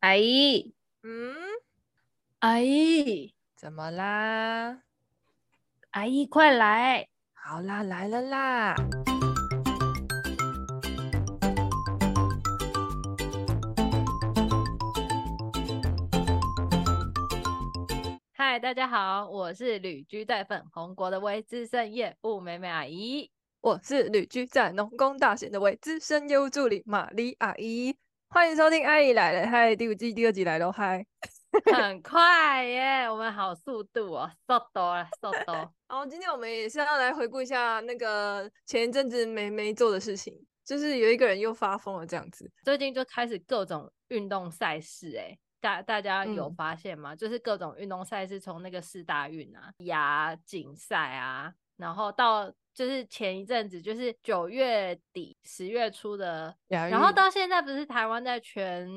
阿姨，嗯，阿姨，怎么啦？阿姨，快来！好啦，来了啦！嗨，大家好，我是旅居在粉红国的微资深业务美美阿姨，我是旅居在农工大县的微资深业务助理玛丽阿姨。欢迎收听《阿姨来了》，嗨，第五季第二集来喽，嗨，很快耶，我们好速度哦，速度了，速度。好，今天我们也是要来回顾一下那个前一阵子没没做的事情，就是有一个人又发疯了这样子。最近就开始各种运动赛事，哎，大大家有发现吗？嗯、就是各种运动赛事，从那个四大运啊、亚锦赛啊，然后到。就是前一阵子，就是九月底十月初的，然后到现在不是台湾在全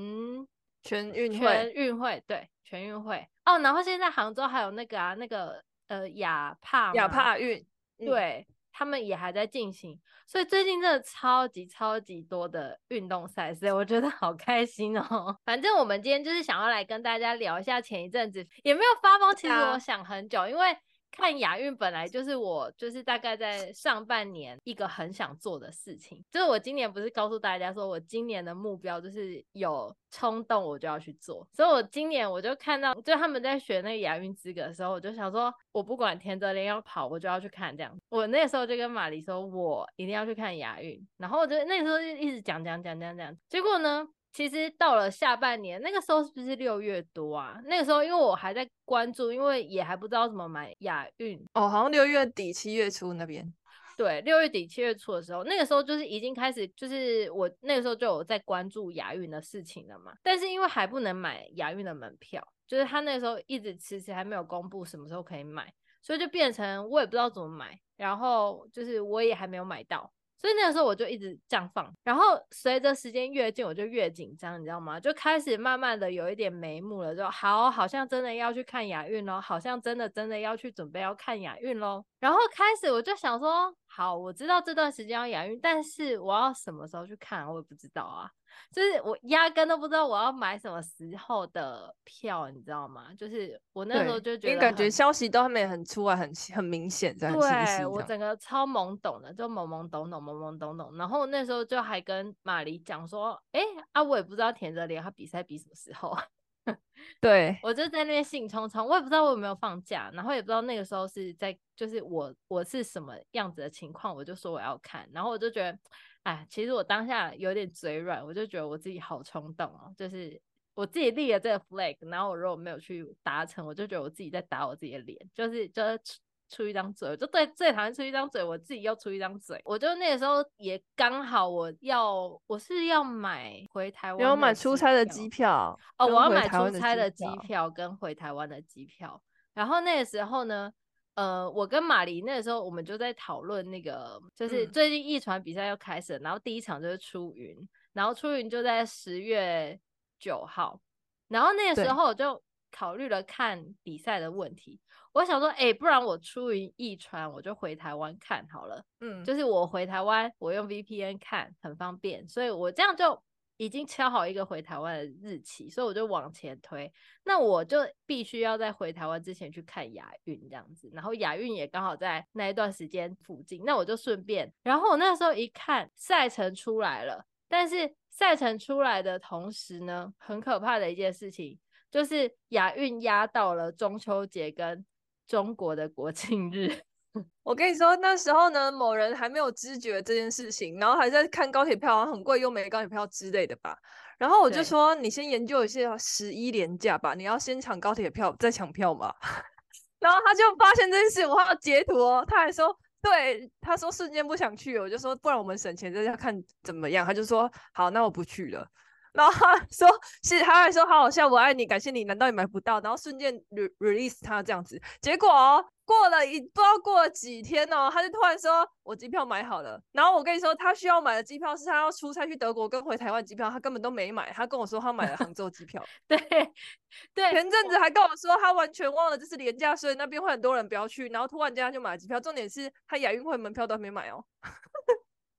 全运会全运会对全运会。哦，然后现在杭州还有那个啊那个呃亚帕亚帕运，对、嗯、他们也还在进行，所以最近真的超级超级多的运动赛事，我觉得好开心哦。反正我们今天就是想要来跟大家聊一下前一阵子也没有发疯，其实我想很久，因为。看亚运本来就是我，就是大概在上半年一个很想做的事情。就是我今年不是告诉大家说，我今年的目标就是有冲动我就要去做。所以我今年我就看到，就他们在选那个亚运资格的时候，我就想说，我不管田泽廉要跑，我就要去看这样。我那时候就跟玛丽说，我一定要去看亚运。然后我就那时候就一直讲讲讲讲讲，结果呢？其实到了下半年，那个时候是不是六月多啊？那个时候因为我还在关注，因为也还不知道怎么买亚运哦，好像六月底七月初那边。对，六月底七月初的时候，那个时候就是已经开始，就是我那个时候就有在关注亚运的事情了嘛。但是因为还不能买亚运的门票，就是他那个时候一直迟迟还没有公布什么时候可以买，所以就变成我也不知道怎么买，然后就是我也还没有买到。所以那个时候我就一直这样放，然后随着时间越近，我就越紧张，你知道吗？就开始慢慢的有一点眉目了，就好，好像真的要去看雅运咯，好像真的真的要去准备要看雅运咯。然后开始我就想说，好，我知道这段时间要雅运，但是我要什么时候去看，我也不知道啊。就是我压根都不知道我要买什么时候的票，你知道吗？就是我那时候就觉得，因为感觉消息都还没很出来，很 很明显这样。对，我整个超懵懂的，就懵懵懂懂，懵懵懂懂。然后那时候就还跟玛丽讲说，哎啊，我也不知道田泽廉他比赛比什么时候。对，我就在那边兴冲冲，我也不知道我有没有放假，然后也不知道那个时候是在，就是我我是什么样子的情况，我就说我要看，然后我就觉得。哎，其实我当下有点嘴软，我就觉得我自己好冲动哦，就是我自己立了这个 flag，然后我如果没有去达成，我就觉得我自己在打我自己的脸，就是就是出出一张嘴，我就对最讨厌出一张嘴，我自己又出一张嘴，我就那个时候也刚好我要我是要买回台湾，要买出差的机票哦，我要买出差的机票跟回台湾的机票，然后那个时候呢。呃，我跟马林那个时候，我们就在讨论那个，就是最近一传比赛要开始了，嗯，然后第一场就是出云，然后出云就在十月九号，然后那个时候我就考虑了看比赛的问题，我想说，哎，不然我出云一传，我就回台湾看好了，嗯，就是我回台湾，我用 VPN 看很方便，所以我这样就。已经敲好一个回台湾的日期，所以我就往前推。那我就必须要在回台湾之前去看亚运这样子，然后亚运也刚好在那一段时间附近，那我就顺便。然后我那时候一看赛程出来了，但是赛程出来的同时呢，很可怕的一件事情就是亚运压到了中秋节跟中国的国庆日。我跟你说，那时候呢，某人还没有知觉这件事情，然后还在看高铁票，很贵又没高铁票之类的吧。然后我就说，你先研究一下十一连假吧，你要先抢高铁票再抢票嘛。然后他就发现这件事，我还要截图哦。他还说，对，他说瞬间不想去，我就说，不然我们省钱在家看怎么样？他就说，好，那我不去了。然后他说，是，他还说，好好笑，我爱你，感谢你，难道你买不到？然后瞬间 release 他这样子，结果哦。过了一不知道过了几天哦，他就突然说：“我机票买好了。”然后我跟你说，他需要买的机票是他要出差去德国跟回台湾机票，他根本都没买。他跟我说他买了杭州机票。对对，前阵子还跟我说他完全忘了这是廉价，所以那边会很多人不要去。然后突然间他就买了机票，重点是他亚运会门票都还没买哦。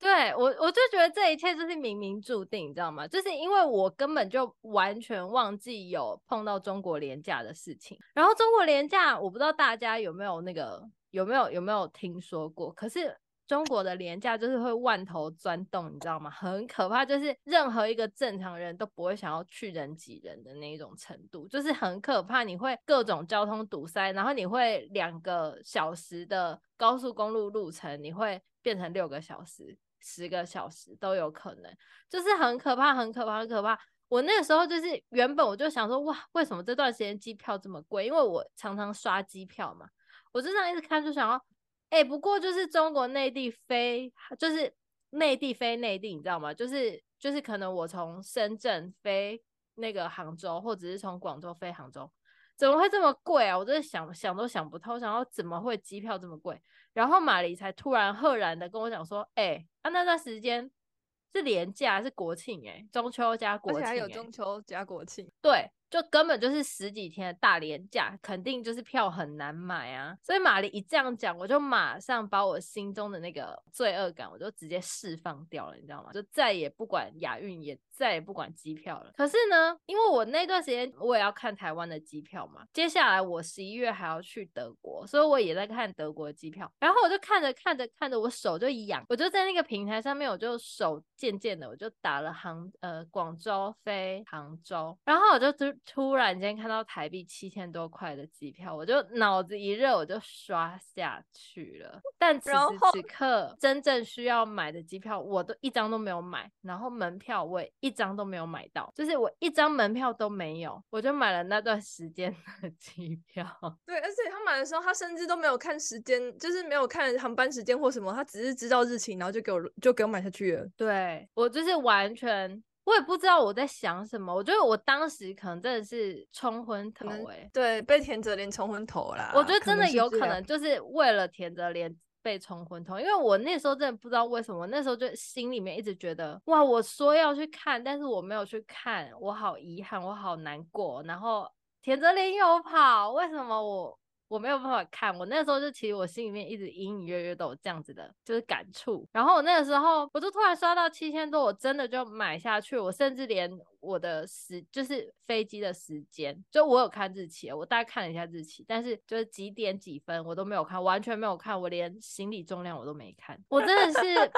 对我，我就觉得这一切就是冥冥注定，你知道吗？就是因为我根本就完全忘记有碰到中国廉价的事情。然后中国廉价，我不知道大家有没有那个有没有有没有听说过？可是中国的廉价就是会万头钻洞，你知道吗？很可怕，就是任何一个正常人都不会想要去人挤人的那一种程度，就是很可怕。你会各种交通堵塞，然后你会两个小时的高速公路路程，你会变成六个小时。十个小时都有可能，就是很可怕，很可怕，很可怕。我那个时候就是原本我就想说，哇，为什么这段时间机票这么贵？因为我常常刷机票嘛，我就这样一直看，就想要，哎、不过就是中国内地飞，就是内地飞内地，你知道吗？就是就是可能我从深圳飞那个杭州，或者是从广州飞杭州。怎么会这么贵啊？我真的想想都想不透，想要怎么会机票这么贵？然后马黎才突然赫然的跟我讲说：“哎、欸，啊那段时间是连假，是国庆哎、欸，中秋加国庆、欸，而且还有中秋加国庆，对。”就根本就是十几天的大连假，肯定就是票很难买啊！所以马黎一这样讲，我就马上把我心中的那个罪恶感，我就直接释放掉了，你知道吗？就再也不管亚运，也再也不管机票了。可是呢，因为我那段时间我也要看台湾的机票嘛，接下来我十一月还要去德国，所以我也在看德国的机票。然后我就看着看着看着，我手就痒，我就在那个平台上面，我就手渐渐的我就打了杭呃广州飞杭州，然后我就突。突然间看到台币七千多块的机票，我就脑子一热，我就刷下去了。但此时此刻，真正需要买的机票，我都一张都没有买，然后门票我也一张都没有买到，就是我一张门票都没有，我就买了那段时间的机票。对，而且他买的时候，他甚至都没有看时间，就是没有看航班时间或什么，他只是知道日期，然后就给我就给我买下去了。对，我就是完全。我也不知道我在想什么，我觉得我当时可能真的是冲昏头哎、欸，对，被田泽廉冲昏头啦。我觉得真的有可能就是为了田泽廉被冲昏头，因为我那时候真的不知道为什么，那时候就心里面一直觉得哇，我说要去看，但是我没有去看，我好遗憾，我好难过。然后田泽林又跑，为什么我？我没有办法看，我那时候就其实我心里面一直隐隐约约都有这样子的，就是感触。然后我那个时候，我就突然刷到七千多，我真的就买下去。我甚至连我的时，就是飞机的时间，就我有看日期，我大概看了一下日期，但是就是几点几分我都没有看，完全没有看，我连行李重量我都没看，我真的是。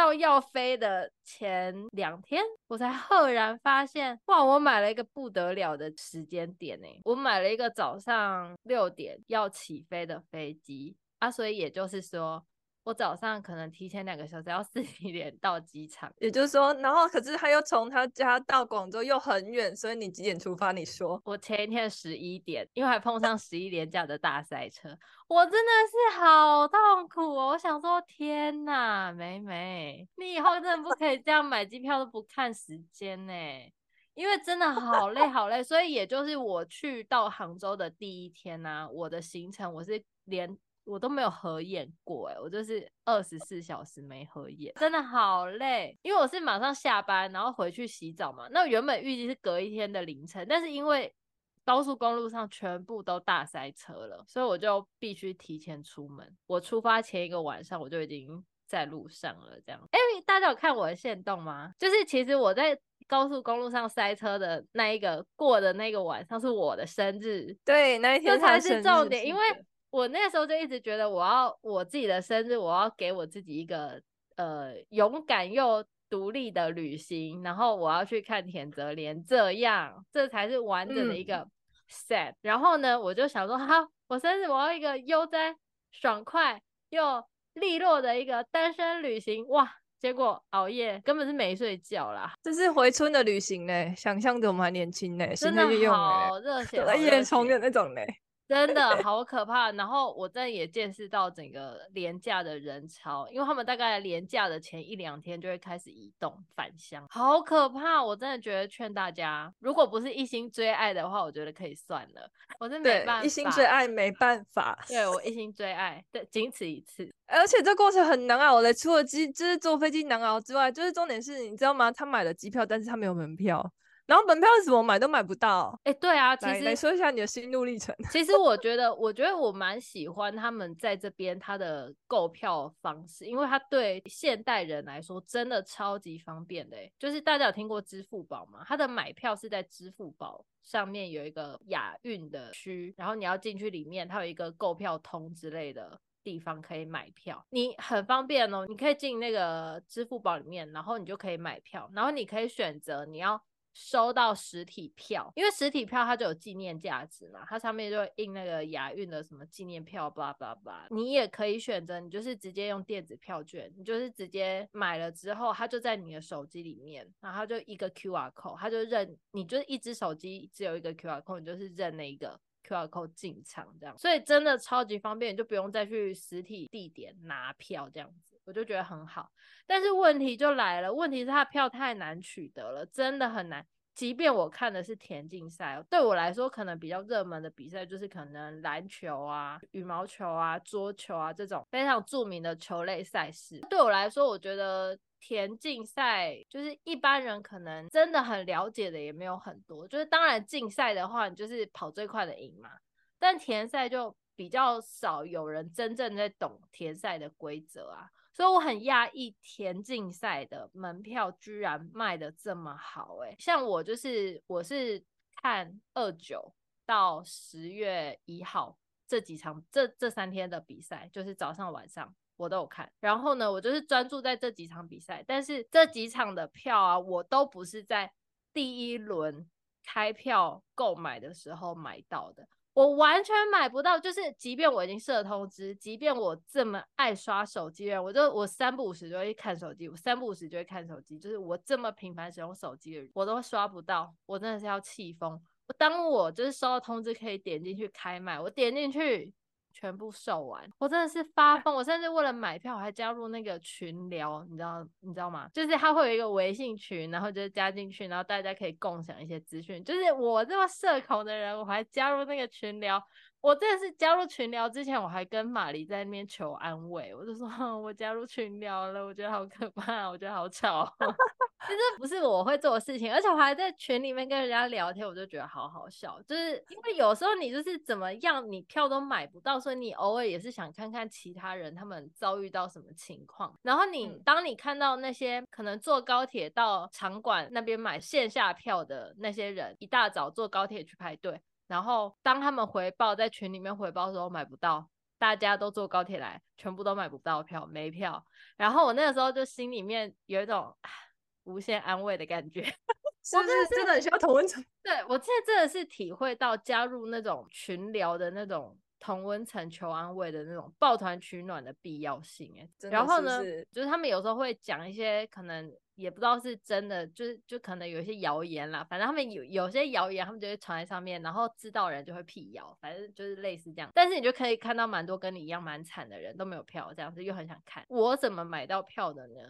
到要飞的前两天，我才赫然发现，哇！我买了一个不得了的时间点呢，我买了一个早上六点要起飞的飞机啊，所以也就是说。我早上可能提前两个小时要 四点到机场，也就是说，然后可是他又从他家到广州又很远，所以你几点出发？你说我前一天十一点，因为还碰上十一连假的大塞车，我真的是好痛苦哦！我想说，天哪，美美，你以后真的不可以这样买机票都不看时间呢，因为真的好累好累。所以也就是我去到杭州的第一天呢、啊，我的行程我是连。我都没有合眼过哎，我就是二十四小时没合眼，真的好累。因为我是马上下班，然后回去洗澡嘛。那原本预计是隔一天的凌晨，但是因为高速公路上全部都大塞车了，所以我就必须提前出门。我出发前一个晚上，我就已经在路上了。这样，哎，大家有看我的线动吗？就是其实我在高速公路上塞车的那一个过的那个晚上是我的生日，对，那一天才是重点，因为。我那时候就一直觉得，我要我自己的生日，我要给我自己一个呃勇敢又独立的旅行，然后我要去看田泽廉，这样这才是完整的一个 set。嗯。然后呢，我就想说，好，我生日我要一个悠哉、爽快又利落的一个单身旅行，哇！结果熬夜根本是没睡觉啦，这是回春的旅行嘞，想象着我们还年轻嘞，真的好热血，夜冲的那种嘞。真的好可怕，然后我真的也见识到整个廉价的人潮，因为他们大概廉价的前一两天就会开始移动返乡，好可怕！我真的觉得劝大家，如果不是一心追爱的话，我觉得可以算了。我是没办法，一心追爱没办法。对，我 一心追爱，对，仅此一次。而且这过程很难熬的，除了机就是坐飞机难熬之外，就是重点是你知道吗？他买了机票，但是他没有门票。然后门票是怎么买都买不到。哎、欸，对啊，其实来，来说一下你的心路历程。其实我觉得，我觉得我蛮喜欢他们在这边他的购票方式，因为他对现代人来说真的超级方便的。就是大家有听过支付宝吗？他的买票是在支付宝上面有一个亚运的区，然后你要进去里面，它有一个购票通之类的。地方可以买票，你很方便哦。你可以进那个支付宝里面，然后你就可以买票，然后你可以选择你要收到实体票，因为实体票它就有纪念价值嘛，它上面就印那个亚运的什么纪念票，巴拉巴拉巴拉。你也可以选择，你就是直接用电子票券，你就是直接买了之后，它就在你的手机里面，然后就一个 QR code，它就认，你就是一只手机只有一个 QR code，你就是认那一个。QR code 进场这样，所以真的超级方便，就不用再去实体地点拿票这样子，我就觉得很好。但是问题就来了，问题是它票太难取得了，真的很难。即便我看的是田径赛，对我来说可能比较热门的比赛就是可能篮球啊、羽毛球啊、桌球啊这种非常著名的球类赛事。对我来说，我觉得。田径赛就是一般人可能真的很了解的也没有很多，就是当然竞赛的话，你就是跑最快的赢嘛。但田赛就比较少有人真正在懂田赛的规则啊，所以我很讶异田径赛的门票居然卖的这么好欸。像我就是我是看二九到十月一号这几场这这三天的比赛，就是早上晚上。我都有看，然后呢，我就是专注在这几场比赛，但是这几场的票啊，我都不是在第一轮开票购买的时候买到的，我完全买不到。就是即便我已经设了通知，即便我这么爱刷手机的人，我就我三不五时就会看手机，我三不五时就会看手机，就是我这么频繁使用手机的人，我都刷不到，我真的是要气疯。我当我就是收到通知可以点进去开麦，我点进去。全部售完，我真的是发疯。我甚至为了买票，我还加入那个群聊，你知道你知道吗？就是他会有一个微信群，然后就加进去，然后大家可以共享一些资讯。就是我这么社恐的人，我还加入那个群聊。我真的是加入群聊之前，我还跟玛丽在那边求安慰，我就说 我加入群聊了，我觉得好可怕，我觉得好吵。其实不是我会做的事情，而且我还在群里面跟人家聊天，我就觉得好好笑。就是因为有时候你就是怎么样，你票都买不到，所以你偶尔也是想看看其他人他们遭遇到什么情况。然后你当你看到那些可能坐高铁到场馆那边买线下票的那些人，一大早坐高铁去排队。然后当他们回报在群里面回报的时候买不到，大家都坐高铁来，全部都买不到票，没票。然后我那个时候就心里面有一种无限安慰的感觉，是不是真的很需要同温层？对，我现在真的是体会到加入那种群聊的那种同温层求安慰的那种抱团取暖的必要性。哎，然后呢，就是他们有时候会讲一些可能。也不知道是真的，就是就可能有一些谣言啦。反正他们有有些谣言，他们就会传在上面，然后知道人就会辟谣，反正就是类似这样。但是你就可以看到蛮多跟你一样蛮惨的人都没有票，这样子又很想看。我怎么买到票的呢？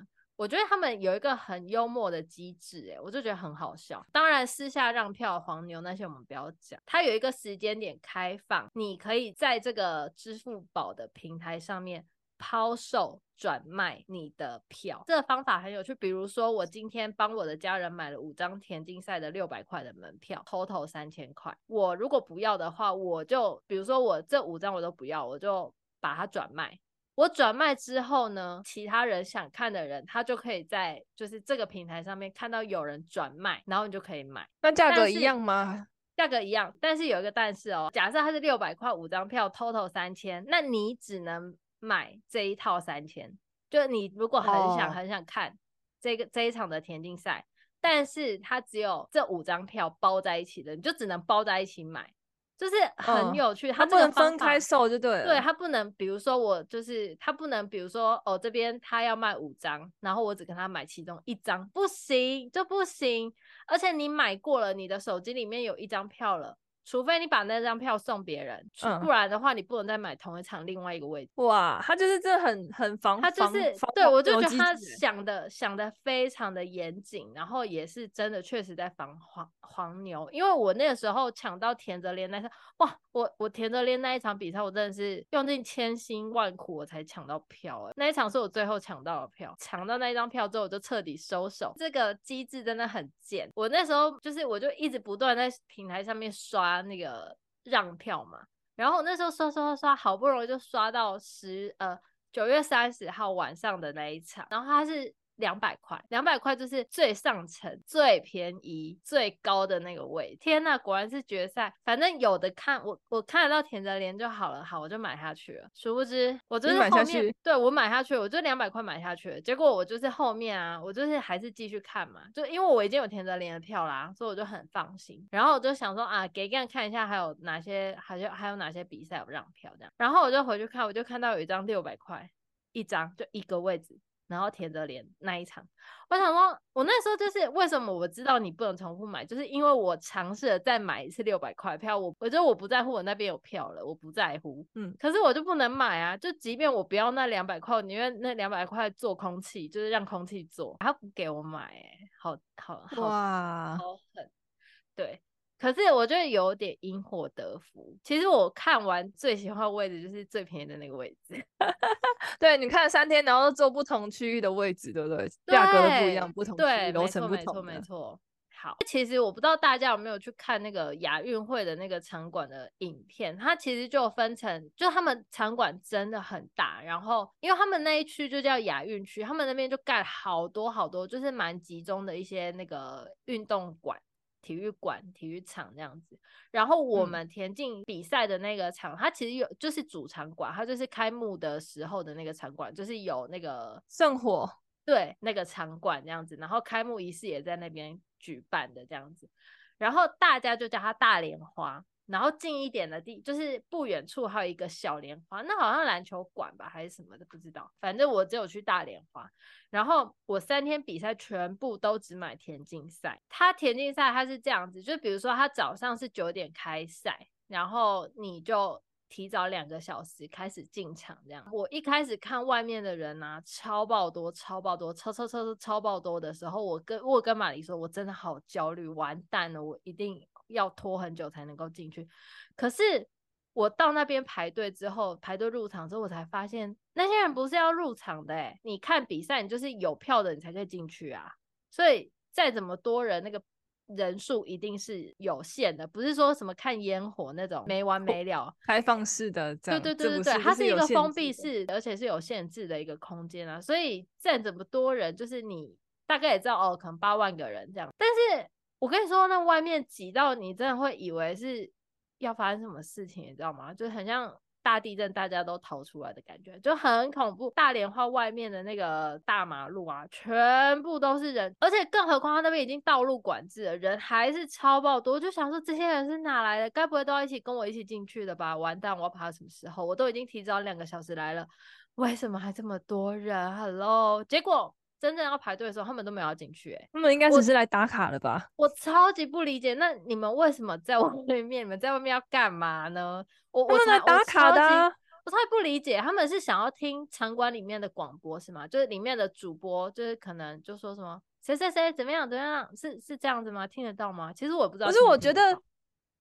我觉得他们有一个很幽默的机制，诶，我就觉得很好笑。当然私下让票黄牛那些我们不要讲，它有一个时间点开放，你可以在这个支付宝的平台上面。抛售转卖你的票，这个方法很有趣。比如说，我今天帮我的家人买了五张田径赛的六百块的门票，total 三千块。我如果不要的话，我就比如说我这五张我都不要，我就把它转卖。我转卖之后呢，其他人想看的人，他就可以在就是这个平台上面看到有人转卖，然后你就可以买。那价格一样吗？价格一样，但是有一个但是哦，假设它是六百块五张票，total 三千，那你只能。买这一套三千，就你如果很想很想看这个、oh. 这一场的田径赛，但是它只有这五张票包在一起的，你就只能包在一起买，就是很有趣。它、oh. 不能分开售，就对了。对，它不能，比如说我就是它不能，比如说哦这边他要卖五张，然后我只跟他买其中一张，不行就不行。而且你买过了，你的手机里面有一张票了。除非你把那张票送别人，嗯，不然的话你不能再买同一场另外一个位置。哇，他就是这很很防，他就是对我就觉得他想的想的非常的严谨，然后也是真的确实在防黄黄牛。因为我那个时候抢到田泽廉那场，哇，我我田泽廉那一场比赛，我真的是用尽千辛万苦我才抢到票，哎，那一场是我最后抢到的票，抢到那一张票之后我就彻底收手。这个机制真的很贱，我那时候就是我就一直不断在平台上面刷那个让票嘛，然后那时候刷刷刷刷，好不容易就刷到十呃九月三十号晚上的那一场，然后他是。两百块，两百块就是最上层、最便宜、最高的那个位。天呐，果然是决赛。反正有的看，我我看得到田泽廉就好了，好，我就买下去了。殊不知，我就是后面对我买下去，我就两百块买下去了。结果我就是后面啊，我就是还是继续看嘛，就因为我已经有田泽廉的票啦，所以我就很放心。然后我就想说啊，给个人看一下还有哪些，还有还有哪些比赛有让票这样。然后我就回去看，我就看到有一张六百块一张，就一个位置。然后田泽廉那一场，我想说，我那时候就是为什么我知道你不能重复买，就是因为我尝试了再买一次六百块票，我我觉得我不在乎我那边有票了，我不在乎，嗯，可是我就不能买啊，就即便我不要那两百块，我宁愿那两百块做空气，就是让空气做，他不给我买，欸，好好好哇，好狠，对。可是我觉得有点因祸得福。其实我看完最喜欢的位置就是最便宜的那个位置。对，你看了三天，然后坐不同区域的位置，对不对？价格都不一样，不同区域楼层不同。没错，没错。好，其实我不知道大家有没有去看那个亚运会的那个场馆的影片，它其实就分成，就他们场馆真的很大，然后因为他们那一区就叫亚运区，他们那边就盖好多好多，就是蛮集中的一些那个运动馆。体育馆、体育场这样子，然后我们田径比赛的那个场，嗯、它其实有就是主场馆，它就是开幕的时候的那个场馆，就是有那个圣火，对，那个场馆这样子，然后开幕仪式也在那边举办的这样子，然后大家就叫它大莲花。然后近一点的地，就是不远处还有一个小莲花，那好像篮球馆吧，还是什么的，不知道。反正我只有去大莲花。然后我三天比赛全部都只买田径赛。它田径赛它是这样子，就比如说它早上是九点开赛，然后你就提早两个小时开始进场这样。我一开始看外面的人啊，超爆多，超爆多，超超超超爆多的时候，我跟我跟马黎说，我真的好焦虑，完蛋了，我一定。要拖很久才能够进去，可是我到那边排队之后，排队入场之后，我才发现那些人不是要入场的欸。你看比赛，你就是有票的，你才可以进去啊。所以再怎么多人，那个人数一定是有限的，不是说什么看烟火那种没完没了，开放式的。对对对对对，它是一个封闭式，而且是有限制的一个空间啊。所以再怎么多人，就是你大概也知道哦，可能八万个人这样，但是。我跟你说，那外面挤到你真的会以为是要发生什么事情，你知道吗？就很像大地震，大家都逃出来的感觉，就很恐怖。大连花外面的那个大马路啊，全部都是人，而且更何况他那边已经道路管制了，人还是超爆多。我就想说，这些人是哪来的？该不会都要一起跟我一起进去的吧？完蛋，我要爬什么时候？我都已经提早两个小时来了，为什么还这么多人？Hello，结果。真正要排队的时候，他们都没有要进去，欸，他们应该只是来打卡的吧？我，我超级不理解，那你们为什么在外面？你们在外面要干嘛呢？我我来打卡的，啊，我超级不理解，他们是想要听场馆里面的广播是吗？就是里面的主播，就是可能就说什么谁谁谁怎么样怎么样，是是这样子吗？听得到吗？其实我不知道。可是我觉得。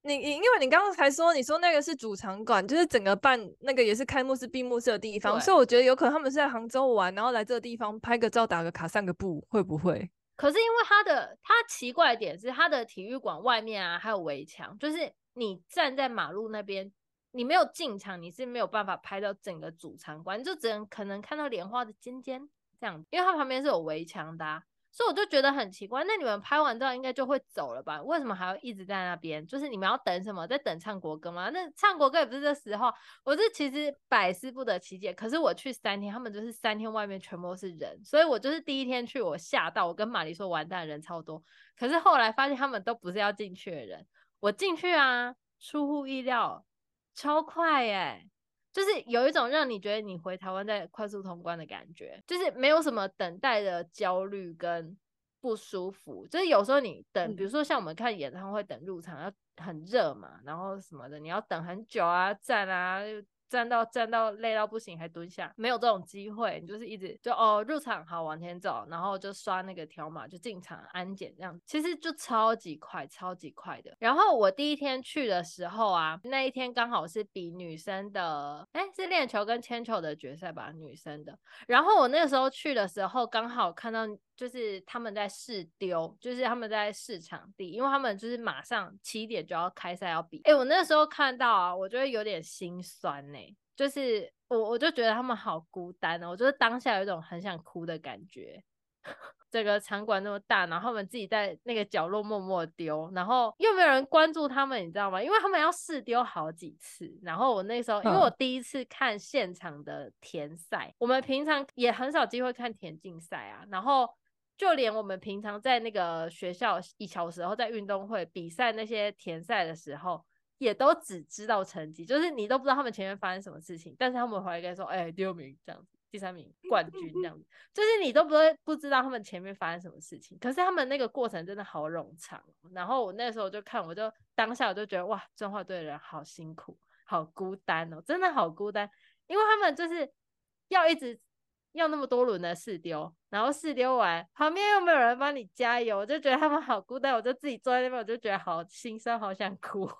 你你因为你刚刚才说，你说那个是主场馆，就是整个办那个也是开幕式、闭幕式的地方，所以我觉得有可能他们是在杭州玩，然后来这个地方拍个照、打个卡、散个步，会不会？可是因为它的它奇怪的点是，它的体育馆外面啊还有围墙，就是你站在马路那边，你没有进场，你是没有办法拍到整个主场馆，你就只能可能看到莲花的尖尖这样，因为它旁边是有围墙的啊。所以我就觉得很奇怪，那你们拍完照应该就会走了吧？为什么还要一直在那边？就是你们要等什么？在等唱国歌吗？那唱国歌也不是这时候。我是其实百思不得其解。可是我去三天，他们就是三天外面全部都是人，所以我就是第一天去，我吓到，我跟玛丽说完蛋，人超多。可是后来发现他们都不是要进去的人，我进去啊，出乎意料，超快耶、就是有一种让你觉得你回台湾在快速通关的感觉，就是没有什么等待的焦虑跟不舒服。就是有时候你等，比如说像我们看演唱会等入场要很热嘛，然后什么的，你要等很久啊，站啊。站到站到累到不行还蹲下，没有这种机会，你就是一直就哦入场好往前走，然后就刷那个条码就进场安检这样，其实就超级快超级快的。然后我第一天去的时候啊，那一天刚好是比女生的，哎是链球跟铅球的决赛吧，女生的。然后我那个时候去的时候刚好看到。就是他们在试丢，就是他们在试场地，因为他们就是马上七点就要开赛要比。哎、欸，我那时候看到啊，我觉得有点心酸呢、欸。就是我我就觉得他们好孤单哦，我就是当下有一种很想哭的感觉。这个场馆那么大，然后他们自己在那个角落默默丢，然后又没有人关注他们，你知道吗？因为他们要试丢好几次。然后我那时候，因为我第一次看现场的田赛，嗯、我们平常也很少机会看田径赛啊，然后。就连我们平常在那个学校一小时候在运动会比赛那些田赛的时候，也都只知道成绩，就是你都不知道他们前面发生什么事情，但是他们回来跟说，哎、欸，第二名这样子，第三名冠军这样子，就是你都不会不知道他们前面发生什么事情，可是他们那个过程真的好冗长。然后我那时候就看，我就当下我就觉得哇，中华队的人好辛苦，好孤单哦，真的好孤单，因为他们就是要一直。要那么多轮的试丢，然后试丢完，旁边又没有人帮你加油，我就觉得他们好孤单，我就自己坐在那边，我就觉得好心酸，好想哭。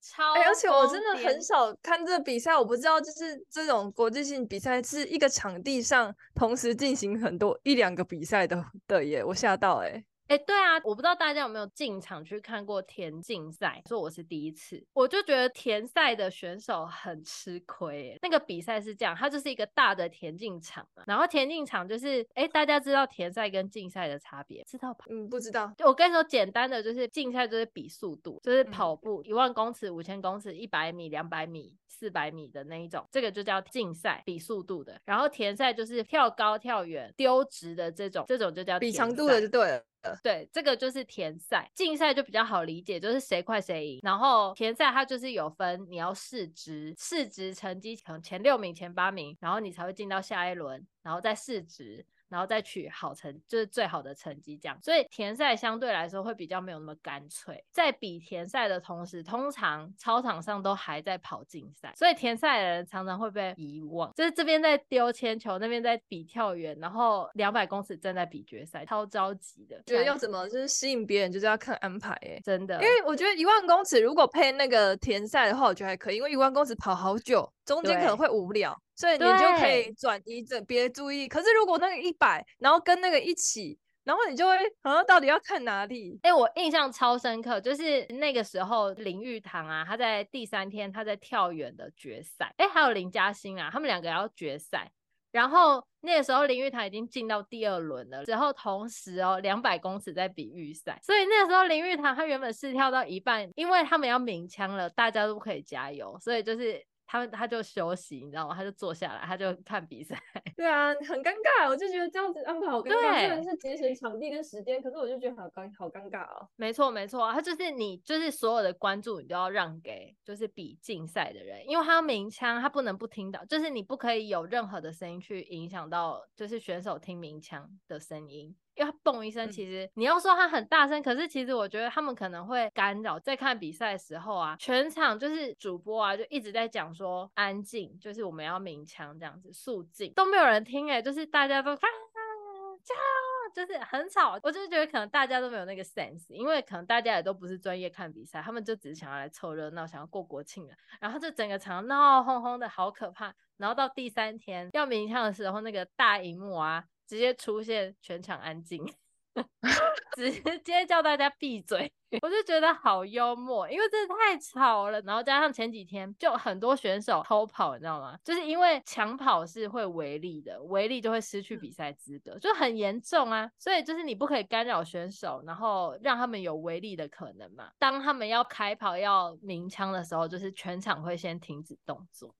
超、欸，而且我真的很少看这个比赛，我不知道就是这种国际性比赛是一个场地上同时进行很多一两个比赛的的耶，我吓到哎、欸。哎、欸，对啊，我不知道大家有没有进场去看过田径赛，说我是第一次，我就觉得田赛的选手很吃亏。哎，那个比赛是这样，它就是一个大的田径场嘛，然后田径场就是，哎、欸，大家知道田赛跟竞赛的差别，知道吧？嗯，不知道。就我跟你说，简单的就是竞赛就是比速度，就是跑步一万公尺、五千公尺、一百米、两百米、四百米的那一种，这个就叫竞赛，比速度的。然后田赛就是跳高、跳远、丢直的这种，这种就叫比长度的，就对了。对，这个就是田赛，竞赛就比较好理解，就是谁快谁赢。然后田赛它就是有分，你要试值，试值成绩可能前六名、前八名，然后你才会进到下一轮，然后再试值。然后再取好成，就是最好的成绩这样，所以田赛相对来说会比较没有那么干脆。在比田赛的同时，通常操场上都还在跑竞赛，所以田赛的人常常会被遗忘。就是这边在丢铅球，那边在比跳远，然后两百公尺正在比决赛，超着急的。觉得要怎么就是吸引别人，就是要看安排哎，真的。因为我觉得一万公尺如果配那个田赛的话，我觉得还可以，因为一万公尺跑好久，中间可能会无聊。所以你就可以转移着别的注意。可是如果那个一百，然后跟那个一起，然后你就会好像到底要看哪里？哎、欸，我印象超深刻，就是那个时候林玉堂啊，他在第三天他在跳远的决赛，哎、欸，还有林嘉欣啊，他们两个要决赛。然后那个时候林玉堂已经进到第二轮了，然后同时哦，两百公尺在比预赛，所以那个时候林玉堂他原本是跳到一半，因为他们要鸣枪了，大家都不可以加油，所以就是。他们他就休息，你知道吗？他就坐下来，他就看比赛。对啊，很尴尬，我就觉得这样子安排好尴尬。虽然是节省场地跟时间，可是我就觉得好尴好尴尬哦。没错没错，他就是你，就是所有的关注你都要让给就是比竞赛的人，因为他要鸣枪，他不能不听到，就是你不可以有任何的声音去影响到就是选手听鸣枪的声音。因为他嘣一声，其实你要说他很大声，嗯，可是其实我觉得他们可能会干扰。在看比赛的时候啊，全场就是主播啊，就一直在讲说安静，就是我们要鸣枪这样子，肃静都没有人听哎，就是大家都啊叫，就是很吵。我就觉得可能大家都没有那个 sense，因为可能大家也都不是专业看比赛，他们就只是想要来凑热闹，想要过国庆的。然后就整个场闹哄哄的，好可怕。然后到第三天要鸣枪的时候，那个大荧幕啊。直接出现，全场安静，直接叫大家闭嘴，我就觉得好幽默，因为真的太吵了。然后加上前几天就很多选手偷跑，你知道吗？就是因为抢跑是会违例的，违例就会失去比赛资格，就很严重啊。所以就是你不可以干扰选手，然后让他们有违例的可能嘛。当他们要开跑要鸣枪的时候，就是全场会先停止动作。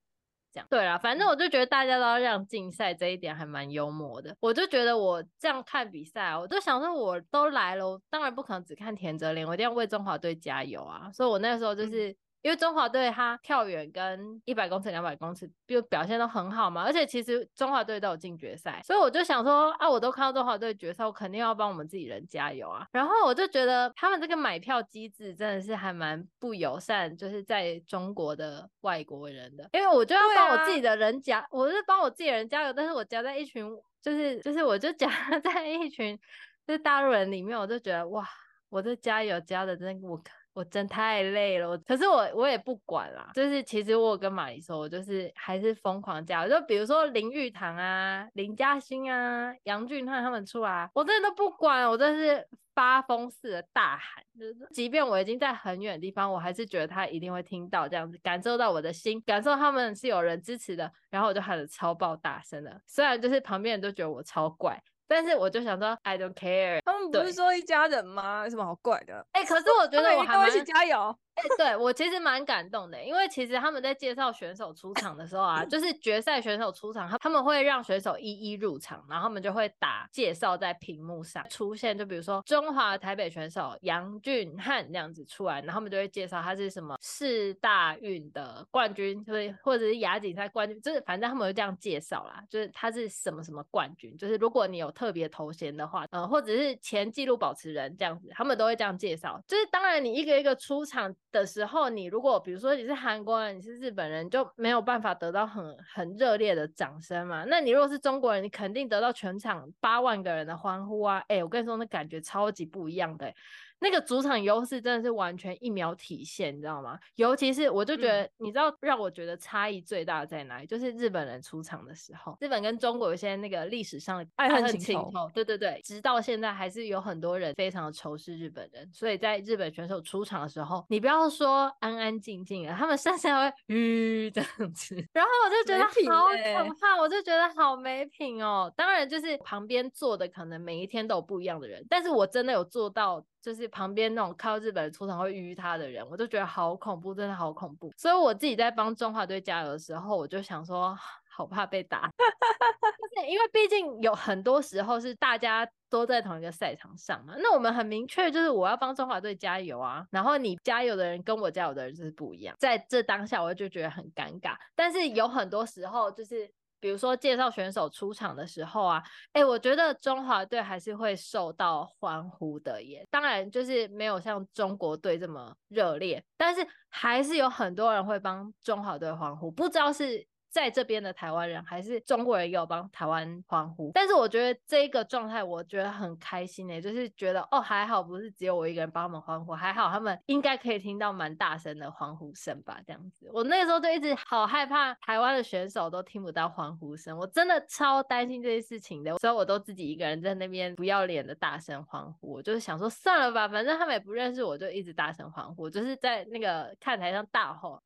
对啦，反正我就觉得大家都要让竞赛这一点还蛮幽默的。我就觉得我这样看比赛，我就想说我都来了，我当然不可能只看田泽廉，我一定要为中华队加油啊！所以我那个时候就是因为中华队他跳远跟一百公尺、两百公尺就表现都很好嘛，而且其实中华队都有进决赛，所以我就想说啊，我都看到中华队决赛，我肯定要帮我们自己人加油啊。然后我就觉得他们这个买票机制真的是还蛮不友善，就是在中国的外国人的，因为我就要帮我自己的人加，啊、我是帮我自己人加油，但是我加在一群。就是就是，我就夹在一群就是大陆人里面，我就觉得哇，我这加油加的真的我我真太累了。可是我我也不管啦，就是其实我跟马丽说，我就是还是疯狂加油。就比如说林玉堂啊、林嘉欣啊、杨俊翰他们出来，我真的都不管，我真是。发疯似的大喊，就是即便我已经在很远的地方，我还是觉得他一定会听到，这样子感受到我的心，感受他们是有人支持的，然后我就喊得超爆大声的，虽然就是旁边人都觉得我超怪，但是我就想说 I don't care。他们不是说一家人吗？有什么好怪的？哎、欸，可是我觉得我还蛮一起加油。对我其实蛮感动的，因为其实他们在介绍选手出场的时候啊，就是决赛选手出场，他他们会让选手一一入场，然后他们就会打介绍在屏幕上出现，就比如说中华台北选手杨俊翰这样子出来，然后他们就会介绍他是什么世大运的冠军，就是或者是亚锦赛冠军，就是反正他们会这样介绍啦，就是他是什么什么冠军，就是如果你有特别头衔的话，呃，或者是前纪录保持人这样子，他们都会这样介绍。就是当然你一个一个出场。的时候，你如果比如说你是韩国人，你是日本人，就没有办法得到很很热烈的掌声嘛。那你如果是中国人，你肯定得到全场八万个人的欢呼啊！哎、我跟你说，那感觉超级不一样的、那个主场优势真的是完全一秒体现，你知道吗？尤其是我就觉得，嗯、你知道让我觉得差异最大的在哪里？就是日本人出场的时候，日本跟中国有些那个历史上的爱恨情仇，对对对，直到现在还是有很多人非常的仇视日本人。所以在日本选手出场的时候，你不要说安安静静的，他们甚至还会吁这样子，然后我就觉得好可怕，欸、我就觉得好没品哦。当然就是旁边坐的可能每一天都有不一样的人，但是我真的有做到。就是旁边那种靠日本出场会淤他的人，我就觉得好恐怖，真的好恐怖。所以我自己在帮中华队加油的时候，我就想说，好怕被打。就是因为毕竟有很多时候是大家都在同一个赛场上嘛，那我们很明确就是我要帮中华队加油啊，然后你加油的人跟我加油的人就是不一样，在这当下我就觉得很尴尬。但是有很多时候就是。比如说介绍选手出场的时候啊，哎，我觉得中华队还是会受到欢呼的耶。当然就是没有像中国队这么热烈，但是还是有很多人会帮中华队欢呼。不知道是。在这边的台湾人还是中国人也有帮台湾欢呼，但是我觉得这一个状态我觉得很开心诶，就是觉得哦还好不是只有我一个人帮他们欢呼，还好他们应该可以听到蛮大声的欢呼声吧，这样子。我那时候就一直好害怕台湾的选手都听不到欢呼声，我真的超担心这些事情的，所以我都自己一个人在那边不要脸的大声欢呼，我就是想说算了吧，反正他们也不认识我，就一直大声欢呼，就是在那个看台上大吼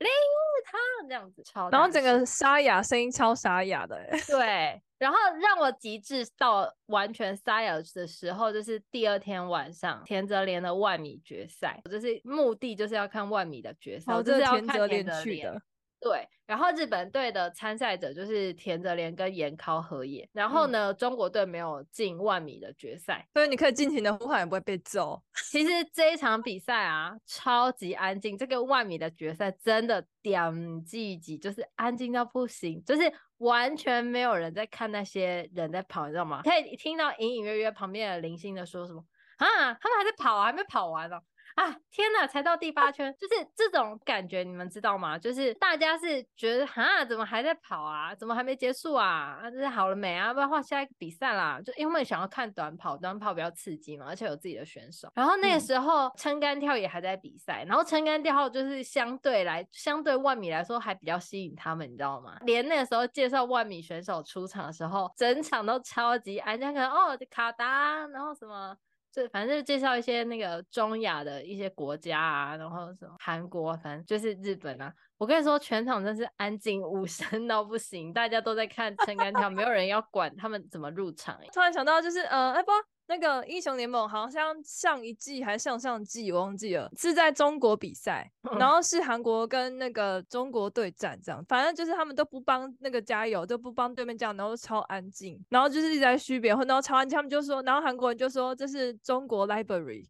玉堂这样子，超然后整个沙。哑，声音超沙哑的，对。然后让我极致到完全沙哑的时候，就是第二天晚上田泽廉的万米决赛，就是目的就是要看万米的决赛，我就是要看田泽廉去的。对，然后日本队的参赛者就是田泽廉跟岩尻和也，然后呢，嗯、中国队没有进万米的决赛，所以你可以尽情的呼喊，也不会被揍。其实这一场比赛啊，超级安静，这个万米的决赛真的点积极，就是安静到不行，就是完全没有人在看那些人在跑，你知道吗？可以听到隐隐约约旁边的零星的说什么啊，他们还在跑啊，还没跑完呢、哦。啊天哪，才到第八圈，就是这种感觉，你们知道吗？就是大家是觉得哈，怎么还在跑啊？怎么还没结束啊？啊，这是好了没啊？不要换下一个比赛啦！就因为想要看短跑，短跑比较刺激嘛，而且有自己的选手。然后那个时候撑杆跳也还在比赛，然后撑杆跳就是相对来，相对万米来说还比较吸引他们，你知道吗？连那个时候介绍万米选手出场的时候，整场都超级安静，可能哦，卡达，然后什么。就反正就介绍一些那个中亚的一些国家啊，然后什么韩国，反正就是日本啊。我跟你说，全场真是安静无声到不行，大家都在看撑杆跳，没有人要管他们怎么入场。突然想到，就是呃，哎不。那个英雄联盟好像上一季还是上上季，我忘记了，是在中国比赛，然后是韩国跟那个中国对战这样，反正就是他们都不帮那个加油，都不帮对面加油，然后超安静，然后就是一直在嘘别人，然后超安静，他们就说，然后韩国人就说这是中国 library。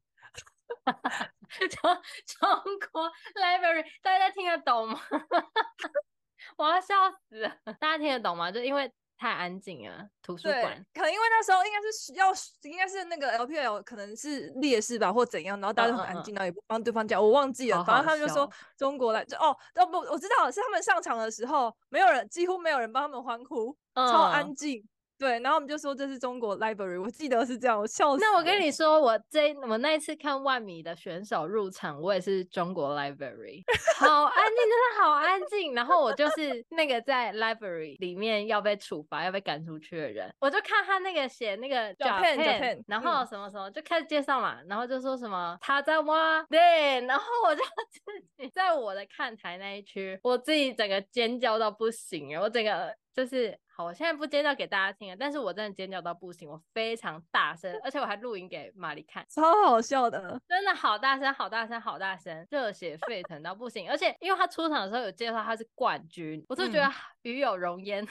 中 中国 library，大家听得懂吗？我要笑死了！大家听得懂吗？就因为。太安静了，图书馆可能因为那时候应该是需要，应该是那个 LPL 可能是劣势吧，或怎样，然后大家都很安静，然后也不帮对方讲，我忘记了，反正他们就说中国来就哦，哦不，我知道是他们上场的时候，没有人，几乎没有人帮他们欢呼，超安静。对，然后我们就说这是中国 library，我记得是这样，我笑死。那我跟你说，我这我那一次看万米的选手入场，我也是中国 library，好安静，真的好安静。然后我就是那个在 library 里面要被处罚、要被赶出去的人，我就看他那个写那个 Japan，然后什么什么就开始介绍嘛，然后就说什么他在挖，对，然后我就 自己在我的看台那一区，我自己整个尖叫到不行，我整个就是好。我现在不尖叫给大家听了，但是我真的尖叫到不行，我非常大声，而且我还录影给玛丽看，超好笑的，真的好大声，好大声，好大声，热血沸腾到不行，而且因为他出场的时候有介绍他是冠军，我就觉得与有荣焉，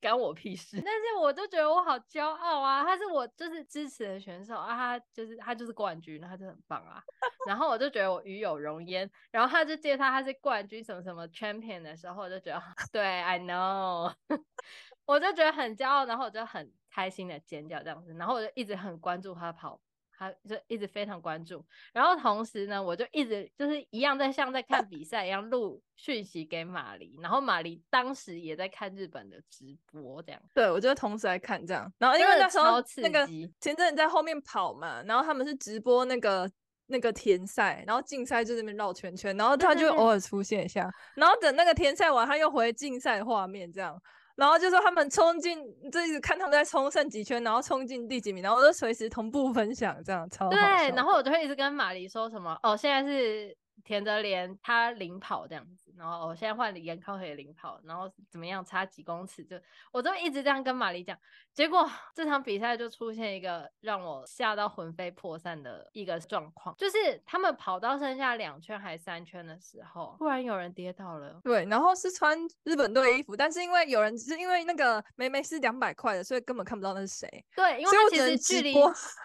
干、嗯、我屁事，但是我就觉得我好骄傲啊，他是我就是支持的选手啊，他就是他就是冠军，他就很棒啊，然后我就觉得我与有荣焉，然后他就介绍他是冠军什么什么 champion 的时候，我就觉得 对，I know。我就觉得很骄傲，然后我就很开心的尖叫这样子，然后我就一直很关注他跑，他就一直非常关注，然后同时呢，我就一直就是一样在像在看比赛一样录讯息给马黎，然后马黎当时也在看日本的直播这样，对，我就同时来看这样，然后因为那时候那个前阵子在后面跑嘛，然后他们是直播那个那个田赛，然后竞赛就在那边绕圈圈，然后他就偶尔出现一下，然后等那个田赛完，他又回竞赛画面这样。然后就说他们冲进，就一直看他们在冲剩几圈，然后冲进第几名，然后我就随时同步分享，这样超好。对，然后我就会一直跟马黎说什么，哦，现在是田泽廉他领跑这样子。然后我现在换李延康也领跑，然后怎么样差几公尺就，我都一直这样跟玛丽讲。结果 这场比赛就出现一个让我吓到魂飞魄散的一个状况，就是他们跑到剩下两圈还三圈的时候，突然有人跌倒了。对，然后是穿日本队衣服，但是因为有人是因为那个梅梅是两百块的，所以根本看不到那是谁。对，因为他其实距离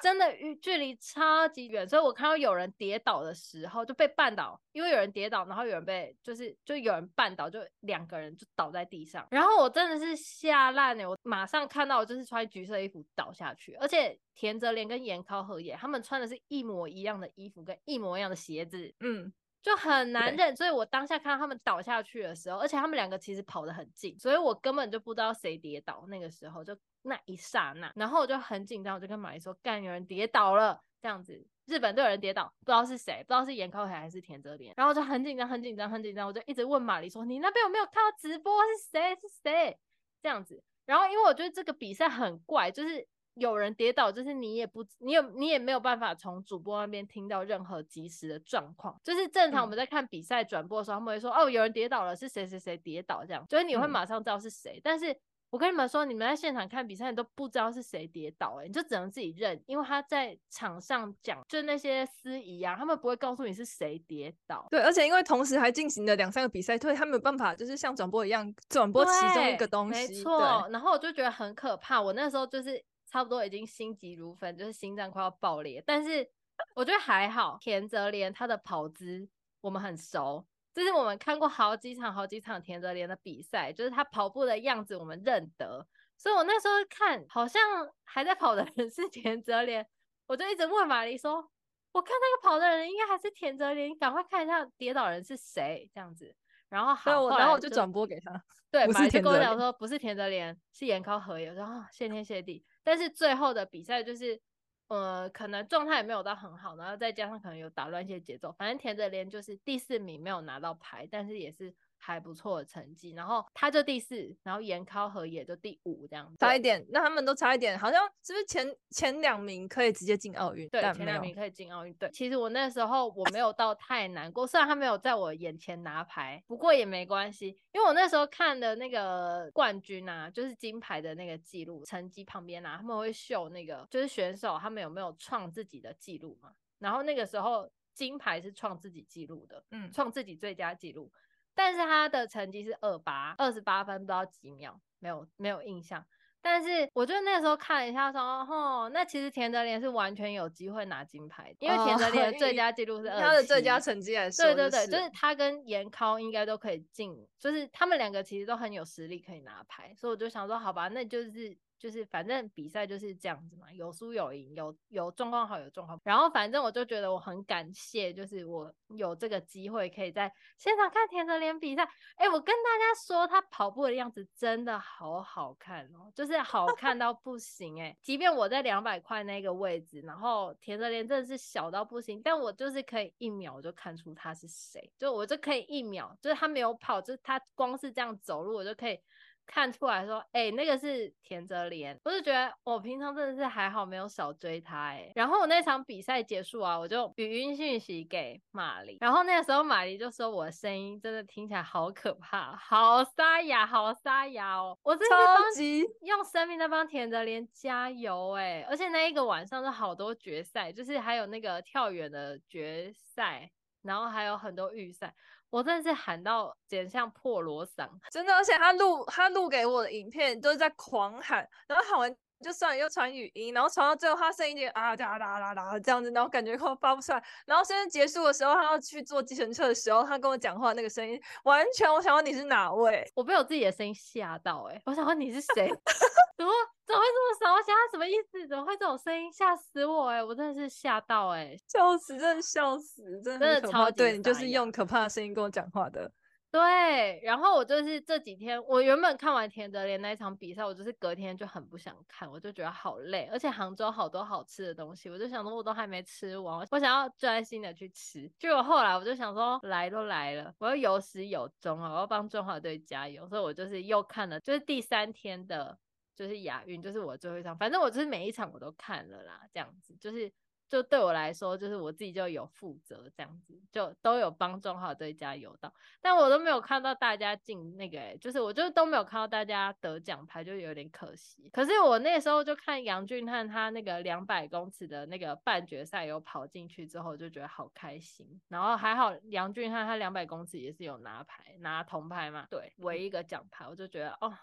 真的距离超级远，所以我看到有人跌倒的时候就被绊倒，因为有人跌倒，然后有人被就是。就有人绊倒，就两个人就倒在地上，然后我真的是吓烂了，我马上看到就是穿橘色衣服倒下去，而且田泽廉跟盐尻和也他们穿的是一模一样的衣服跟一模一样的鞋子，嗯，就很难认，所以我当下看到他们倒下去的时候，而且他们两个其实跑得很近，所以我根本就不知道谁跌倒，那个时候就那一刹那，然后我就很紧张，我就跟马丽说，干，有人跌倒了，这样子。日本队有人跌倒，不知道是谁，不知道是严高海还是田泽廉，然后就很紧张，很紧张，很紧张，我就一直问马黎说：“你那边有没有看到直播？是谁？是谁？”这样子。然后因为我觉得这个比赛很怪，就是有人跌倒，就是你也不，你有你也没有办法从主播那边听到任何及时的状况。就是正常我们在看比赛转播的时候，他们会说：“哦，有人跌倒了，是谁谁谁跌倒？”这样，所以你会马上知道是谁。但是我跟你们说，你们在现场看比赛，你都不知道是谁跌倒，哎，你就只能自己认，因为他在场上讲，就那些司仪啊，他们不会告诉你是谁跌倒。对，而且因为同时还进行了两三个比赛，所以他没有办法，就是像转播一样转播其中一个东西。没错，然后我就觉得很可怕，我那时候就是差不多已经心急如焚，就是心脏快要爆裂。但是我觉得还好，田泽廉他的跑姿我们很熟。就是我们看过好几场、好几场田泽廉的比赛，就是他跑步的样子我们认得，所以我那时候看好像还在跑的人是 田泽廉，我就一直问玛丽说：“我看那个跑的人应该还是田泽廉，你赶快看一下跌倒人是谁这样子。”然后好，然后我就转播给他，对，马丽就跟我讲说不是田泽廉，是岩尻和也，我说啊，谢天谢地。但是最后的比赛就是。呃，可能状态也没有到很好，然后再加上可能有打乱一些节奏，反正田泽莲就是第四名，没有拿到牌，但是也是。还不错的成绩，然后他就第四，然后严考和也就第五这样子，差一点，那他们都差一点，好像是不是前前两名可以直接进奥运？对，前两名可以进奥运。对，其实我那时候我没有到太难过，虽然他没有在我眼前拿牌，不过也没关系，因为我那时候看的那个冠军啊，就是金牌的那个记录成绩旁边啊，他们会秀那个就是选手他们有没有创自己的记录嘛，然后那个时候金牌是创自己记录的，嗯，创自己最佳记录。但是他的成绩是二八二十八分，不知道几秒，没有没有印象。但是我就那时候看了一下说，说哦，那其实田泽廉是完全有机会拿金牌的，因为田泽廉的最佳记录是二七，他的最佳成绩还是对对对，就是他跟严康应该都可以进，就是他们两个其实都很有实力可以拿牌，所以我就想说，好吧，那就是。就是反正比赛就是这样子嘛，有输有赢，有有状况好有状况。然后反正我就觉得我很感谢，就是我有这个机会可以在现场看田泽廉比赛。哎、我跟大家说，他跑步的样子真的好好看哦，就是好看到不行哎、即便我在两百块那个位置，然后田泽廉真的是小到不行，但我就是可以一秒就看出他是谁，就我就可以一秒，就是他没有跑，就是他光是这样走路，我就可以。看出来说，哎、欸，那个是田泽廉，我就觉得我平常真的是还好没有少追他哎、欸。然后我那场比赛结束啊，我就语音讯息给玛丽，然后那个时候玛丽就说我的声音真的听起来好可怕，好沙哑，好沙哑哦。我真的超级用生命在帮田泽廉加油哎、欸，而且那一个晚上是好多决赛，就是还有那个跳远的决赛，然后还有很多预赛。我真的是喊到简直像破锣嗓，真的，而且他录他录给我的影片都是在狂喊，然后喊完就算了，又传语音，然后传到最后他声音就啊哒哒哒哒这样子，然后感觉快发不出来，然后甚至结束的时候，他要去坐计程车的时候，他跟我讲话那个声音，完全我想问你是哪位？我被我自己的声音吓到哎、欸，我想问你是谁？怎么怎么会这么少？我想他什么意思？怎么会这种声音？吓死我哎、欸！我真的是吓到哎、欸，笑死，真的笑死，真的，真的超对，你就是用可怕的声音跟我讲话的。对，然后我就是这几天，我原本看完田泽廉那一场比赛，我就是隔天就很不想看，我就觉得好累，而且杭州好多好吃的东西，我就想说我都还没吃完，我想要专心的去吃。结果后来我就想说，来都来了，我要有始有终啊，我要帮中华队加油，所以我就是又看了，就是第三天的，就是亚运，就是我最后一场，反正我就是每一场我都看了啦，这样子就是。就对我来说，就是我自己就有负责这样子，就都有帮中华队加油到，但我都没有看到大家进那个、欸，就是我就都没有看到大家得奖牌，就有点可惜。可是我那时候就看杨俊瀚他那个两百公尺的那个半决赛有跑进去之后，就觉得好开心。然后还好杨俊瀚他两百公尺也是有拿牌，拿铜牌嘛，对，唯一一个奖牌，我就觉得哦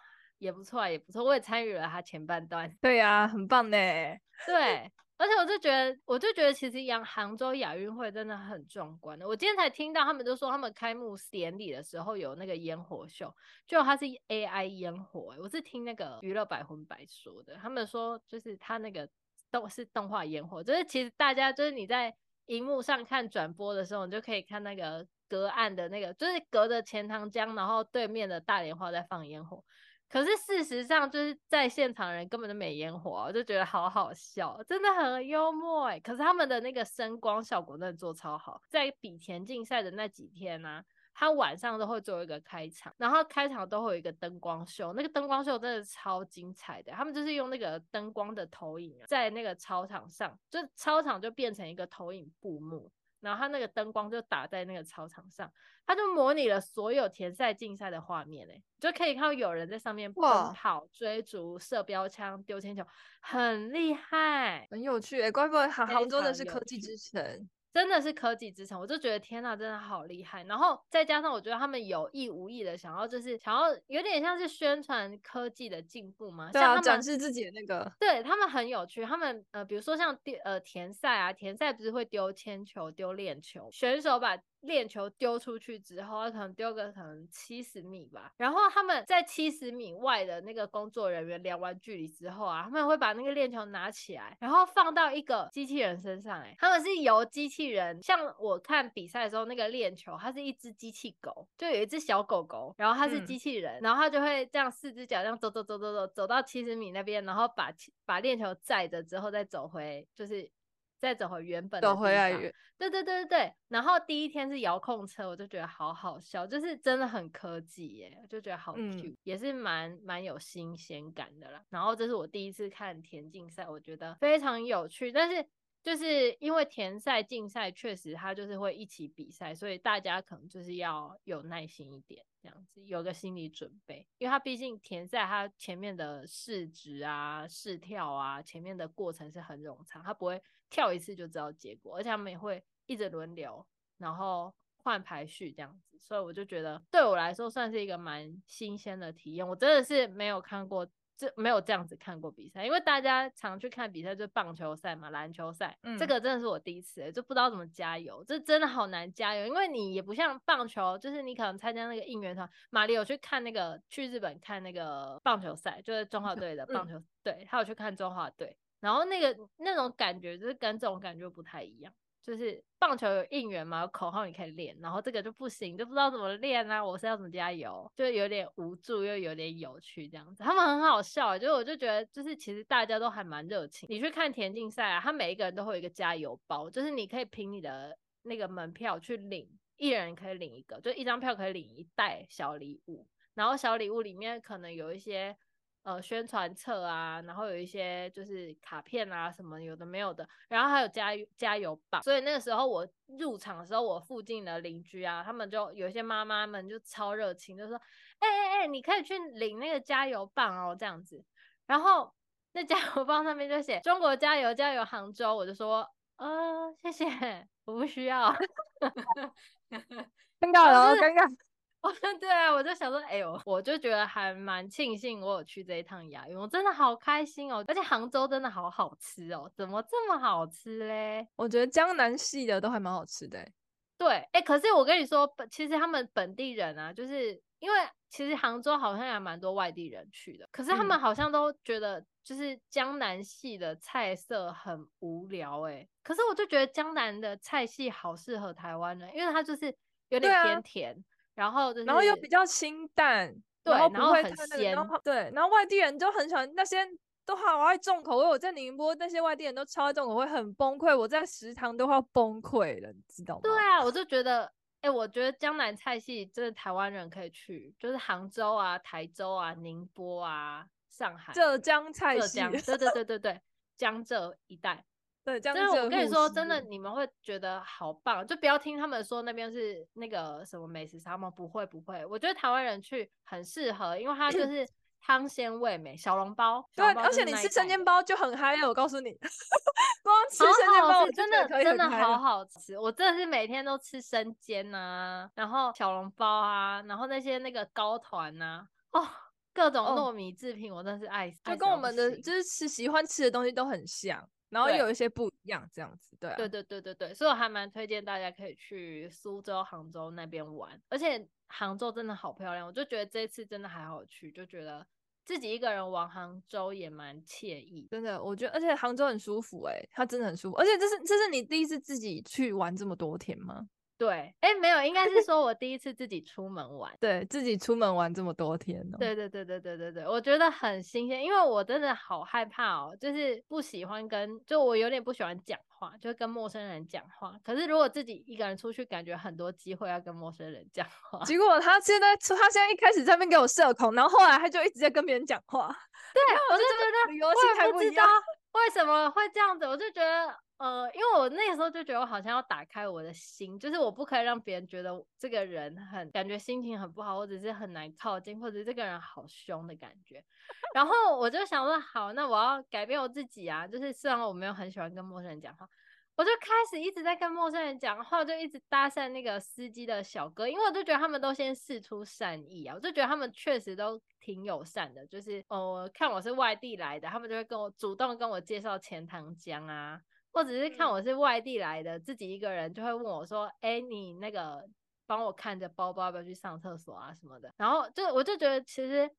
也不错啊，也不错，我也参与了他前半段。对呀、啊，很棒呢。对。而且我就觉得，我就觉得其实扬杭州亚运会真的很壮观的。我今天才听到他们就说，他们开幕典礼的时候有那个烟火秀，就它是 AI 烟火。我是听那个娱乐百分百说的，他们说就是他那个动是动画烟火，就是其实大家就是你在荧幕上看转播的时候，你就可以看那个隔岸的那个，就是隔着钱塘江，然后对面的大莲花在放烟火。可是事实上，就是在现场人根本就没烟火，我就觉得好好笑，真的很幽默哎。可是他们的那个声光效果真的做超好，在比田径赛的那几天呢、他晚上都会做一个开场，然后开场都会有一个灯光秀，那个灯光秀真的超精彩的。他们就是用那个灯光的投影，在那个操场上，就操场就变成一个投影布幕。然后他那个灯光就打在那个操场上，他就模拟了所有田赛竞赛的画面，哎，就可以看到有人在上面奔跑、追逐、射标枪、丢铅球，很厉害，很有趣，哎，怪不得杭杭州的是科技之城。真的是科技之城，我就觉得天呐，真的好厉害。然后再加上我觉得他们有意无意的想要，就是想要有点像是宣传科技的进步嘛，对啊，像他们展示自己的那个，对他们很有趣。他们呃，比如说像丢呃田赛啊，田赛不是会丢铅球、丢链球，选手把。链球丢出去之后，它可能丢个可能七十米吧，然后他们在七十米外的那个工作人员量完距离之后啊，他们会把那个链球拿起来，然后放到一个机器人身上，哎，他们是由机器人，像我看比赛的时候，那个链球它是一只机器狗，就有一只小狗狗，然后它是机器人，嗯、然后它就会这样四只脚这样走走走走走走到七十米那边，然后把把链球载着之后再走回就是。再走回原本的，走回来原，对对对对对。然后第一天是遥控车，我就觉得好好笑，就是真的很科技耶，我就觉得好 Q，嗯，也是蛮蛮有新鲜感的啦。然后这是我第一次看田径赛，我觉得非常有趣，但是。就是因为田赛、竞赛确实它就是会一起比赛，所以大家可能就是要有耐心一点，这样子有个心理准备。因为它毕竟田赛，它前面的试值啊、试跳啊，前面的过程是很冗长，它不会跳一次就知道结果，而且他们也会一直轮流，然后换排序这样子。所以我就觉得对我来说算是一个蛮新鲜的体验，我真的是没有看过。这没有这样子看过比赛，因为大家常去看比赛就是棒球赛嘛，篮球赛，嗯，这个真的是我第一次、欸，就不知道怎么加油，这真的好难加油，因为你也不像棒球，就是你可能参加那个应援团，玛丽有去看那个去日本看那个棒球赛，就是中华队的 棒球队，嗯、他有去看中华队，然后那个那种感觉就是跟这种感觉不太一样。就是棒球有应援嘛，有口号你可以练，然后这个就不行，就不知道怎么练啊。我是要怎么加油，就有点无助又有点有趣这样子。他们很好笑，就我就觉得就是其实大家都还蛮热情。你去看田径赛啊，他每一个人都会有一个加油包，就是你可以凭你的那个门票去领，一人可以领一个，就一张票可以领一袋小礼物，然后小礼物里面可能有一些。呃，宣传册啊，然后有一些就是卡片啊，什么有的没有的，然后还有加油加油棒。所以那个时候我入场的时候，我附近的邻居啊，他们就有一些妈妈们就超热情，就说：“哎哎哎，你可以去领那个加油棒哦，这样子。”然后那加油棒上面就写“中国加油，加油杭州”，我就说：“呃，谢谢，我不需要。”尴尬了，尴尬。哦，对啊，我就想说，哎呦，我就觉得还蛮庆幸我有去这一趟亚运，我真的好开心哦，而且杭州真的好好吃哦，怎么这么好吃嘞？我觉得江南系的都还蛮好吃的。对，哎，可是我跟你说，其实他们本地人啊，就是因为其实杭州好像也蛮多外地人去的，可是他们好像都觉得就是江南系的菜色很无聊，哎，可是我就觉得江南的菜系好适合台湾人，因为它就是有点偏甜。然后、就是，然后又比较清淡，对，然后不会很鲜，然后对，然后外地人就很喜欢那些都好爱重口味。我在宁波那些外地人都超爱重口味，很崩溃。我在食堂都快要崩溃了，你知道吗？对啊，我就觉得，哎、欸，我觉得江南菜系真的台湾人可以去，就是杭州啊、台州啊、宁波啊、上海、浙江菜系，浙江，对对对对对，江浙一带。对，真的，我跟你说，真的，你们会觉得好棒，就不要听他们说那边是那个什么美食沙漠，不会不会，我觉得台湾人去很适合，因为它就 是汤鲜味美，小笼包，对，而且你吃生煎包就很嗨，我告诉你，光吃生煎包真的真的好好吃，我真的是每天都吃生煎啊，然后小笼包啊，然后那些那个糕团呐，哦，各种糯米制品，我真的是爱死，就跟我们的就是吃喜欢吃的东西都很像。然后有一些不一样，这样子，对，对，对，对，对，对，所以我还蛮推荐大家可以去苏州、杭州那边玩，而且杭州真的好漂亮，我就觉得这次真的还好去，就觉得自己一个人玩杭州也蛮惬意，真的，我觉得，而且杭州很舒服，欸，哎，它真的很舒服，而且这是这是你第一次自己去玩这么多天吗？对，哎，没有，应该是 说我第一次自己出门玩，对自己出门玩这么多天哦。对对对对对对对，我觉得很新鲜，因为我真的好害怕哦，就是不喜欢跟，就我有点不喜欢讲话，就跟陌生人讲话。可是如果自己一个人出去，感觉很多机会要跟陌生人讲话。结果他现在，他现在一开始在那边给我社恐，然后后来他就一直在跟别人讲话。对，我就觉得我也不知道为什么会这样子，我就觉得。呃，因为我那个时候就觉得我好像要打开我的心，就是我不可以让别人觉得这个人很感觉心情很不好，或者是很难靠近，或者这个人好凶的感觉。然后我就想说，好，那我要改变我自己啊。就是虽然我没有很喜欢跟陌生人讲话，我就开始一直在跟陌生人讲话，就一直搭讪那个司机的小哥，因为我就觉得他们都先释出善意啊，我就觉得他们确实都挺友善的，就是呃，看我是外地来的，他们就会跟我主动跟我介绍钱塘江啊。或者是看我是外地来的，自己一个人就会问我说：“哎，你那个帮我看着包包，要不要去上厕所啊什么的。”然后就我就觉得，其实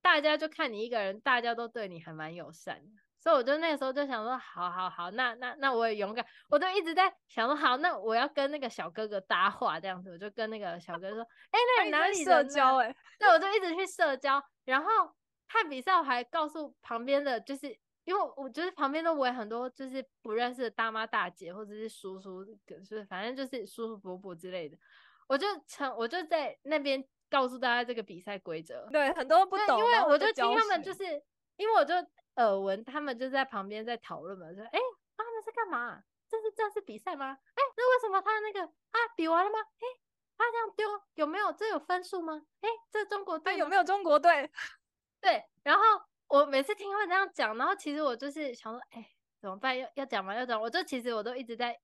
大家就看你一个人，大家都对你还蛮友善的。所以我就那个时候就想说：“好好好，那那那我也勇敢。”我就一直在想说：“好，那我要跟那个小哥哥搭话这样子。”我就跟那个小哥哥说：“哎，那你哪里社交？”哎，对，我就一直去社交。然后看比赛，我还告诉旁边的就是。因为我觉得旁边都围很多，就是不认识的大妈大姐或者是叔叔，就是反正就是叔叔伯伯之类的。我就成，我就在那边告诉大家这个比赛规则。对，很多不懂，因为我就听他们，就是因为我就耳闻他们就在旁边在讨论嘛，说哎，他们是干嘛？这是这是比赛吗？哎，那为什么他那个啊比完了吗？哎，他这样丢有没有？这有分数吗？哎，这中国队有没有中国队？对，然后。我每次听他们这样讲，然后其实我就是想说，哎，怎么办？要要讲吗？要讲？我就其实我都一直在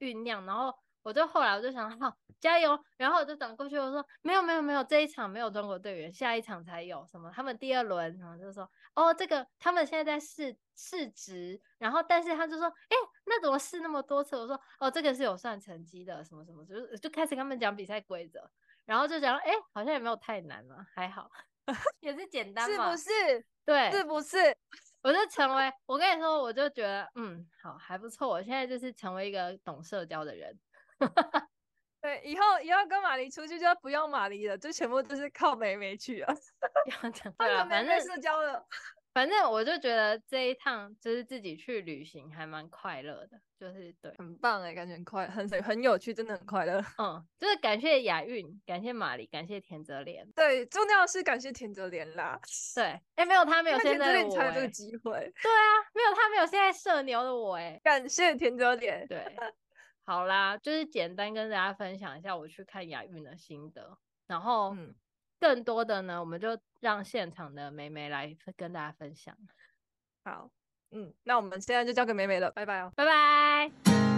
酝酿，然后我就后来我就想好加油，然后我就转过去我说没有没有没有，这一场没有中国队员，下一场才有什么，他们第二轮，然后就说哦这个他们现在在试试值，然后但是他就说哎那怎么试那么多次？我说哦这个是有算成绩的，什么什么，就是就开始跟他们讲比赛规则，然后就讲哎好像也没有太难嘛，还好 也是简单嘛，是不是？对，是不是？我就成为，我跟你说，我就觉得，嗯，好，还不错。我现在就是成为一个懂社交的人。对，以后以后跟马黎出去就不用马黎了，就全部都是靠美美去了。要讲对啊，反正社交了。反正我就觉得这一趟就是自己去旅行还蛮快乐的，就是对，很棒哎，感觉很快，很很有趣，真的很快乐。嗯，就是感谢雅韵，感谢马丽，感谢田泽莲。对，重要的是感谢田泽莲啦。对，哎、欸，没有他，没有现在的我、欸，才有这个机会。对啊，没有他，没有现在社牛的我、欸，哎，感谢田泽莲。对，好啦，就是简单跟大家分享一下我去看亚运的心得，然后。嗯更多的呢，我们就让现场的美眉来跟大家分享。好，嗯，那我们现在就交给美眉了，拜拜哦，拜拜。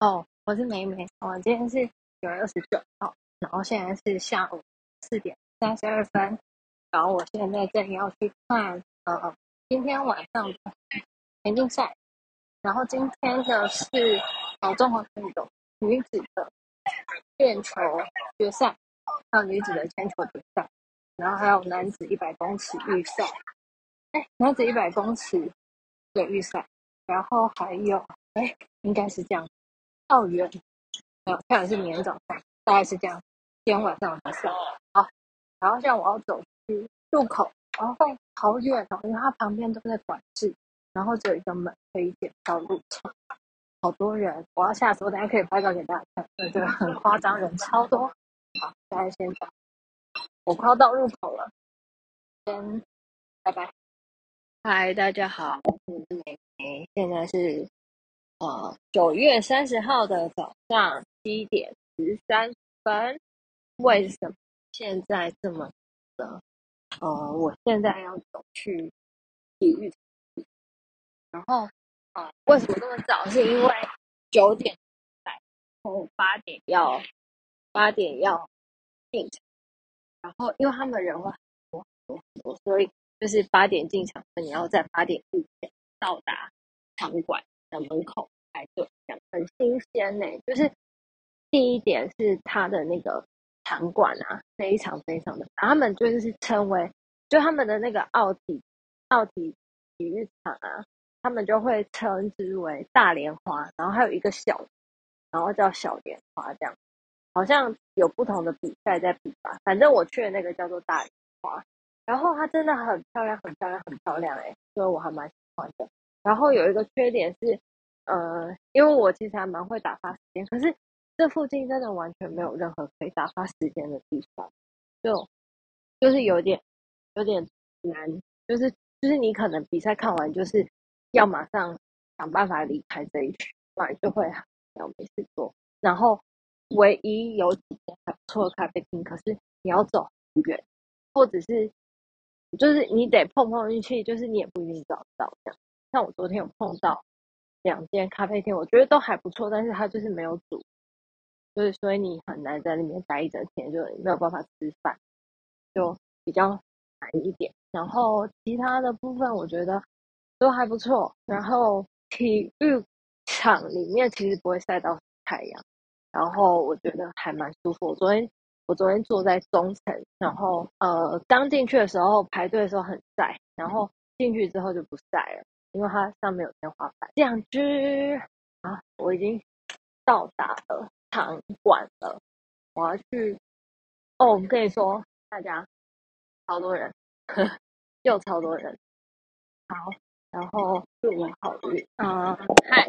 哦，我是梅梅。我今天是九月二十九号，然后现在是下午四点三十二分，然后我现在正要去看呃今天晚上的田径赛，然后今天的是呃综合运动女子的链球决赛，还有女子的铅球决赛，然后还有男子一百公尺预赛，哎，男子一百公尺的预赛，然后还有哎，应该是这样。奥运，没有，看的是明天早上，大概是这样。今天晚上的比赛，好。然后现在我要走去入口，然后会好远哦，因为它旁边都在管制，然后只有一个门可以点到入场。好多人，我要下车，我等下可以拍照给大家看。对，这个很夸张，人超多。好，大家先走，我快要到入口了，先拜拜。嗨，大家好，我是美美，现在是。呃，九月三十号的早上七点十三分，为什么现在这么的？呃，我现在要走去体育场，然后啊、呃，为什么这么早？是因为九点来，然后八点要八点要进场，然后因为他们人会很多很多很多，所以就是八点进场，你要在八点之前到达场馆的门口排队，很新鲜呢、就是第一点是他的那个场馆啊，非常非常的，他们就是称为，就他们的那个奥体奥体体育场啊，他们就会称之为大莲花，然后还有一个小，然后叫小莲花，这样好像有不同的比赛在比吧。反正我去的那个叫做大莲花，然后它真的很漂亮，很漂亮，很漂亮哎、所以我还蛮喜欢的。然后有一个缺点是。呃，因为我其实还蛮会打发时间，可是这附近真的完全没有任何可以打发时间的地方，就就是有点有点难，就是就是你可能比赛看完就是要马上想办法离开这一区，不然就会要没事做。然后唯一有几间还不错的咖啡厅，可是你要走很远，或者是就是你得碰碰运气，就是你也不一定找得到这样。像我昨天有碰到。两间咖啡店，我觉得都还不错，但是它就是没有煮，就是所以你很难在里面待一整天，就没有办法吃饭，就比较难一点。然后其他的部分我觉得都还不错。然后体育场里面其实不会晒到太阳，然后我觉得还蛮舒服。我昨天我昨天坐在中层，然后呃刚进去的时候排队的时候很晒，然后进去之后就不晒了。因为它上面有天花板，这样子啊，我已经到达了场馆了。我要去哦，我跟你说，大家超多人，呵 又超多人。好，然后祝我好运啊！嗨，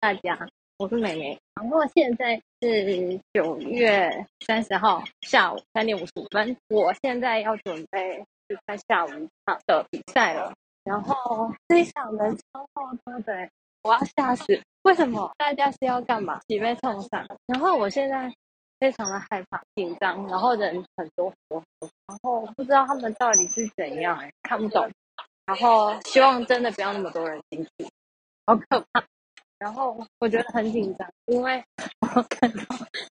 大家，我是美美。然后现在是九月三十号下午三点五十五分，我现在要准备去看下午场的比赛了。然后这一场人超多的，我要吓死！为什么？大家是要干嘛？挤被冲上。然后我现在非常的害怕、紧张，然后人很多，然后不知道他们到底是怎样，哎，看不懂。然后希望真的不要那么多人进去，好可怕。然后我觉得很紧张，因为我看到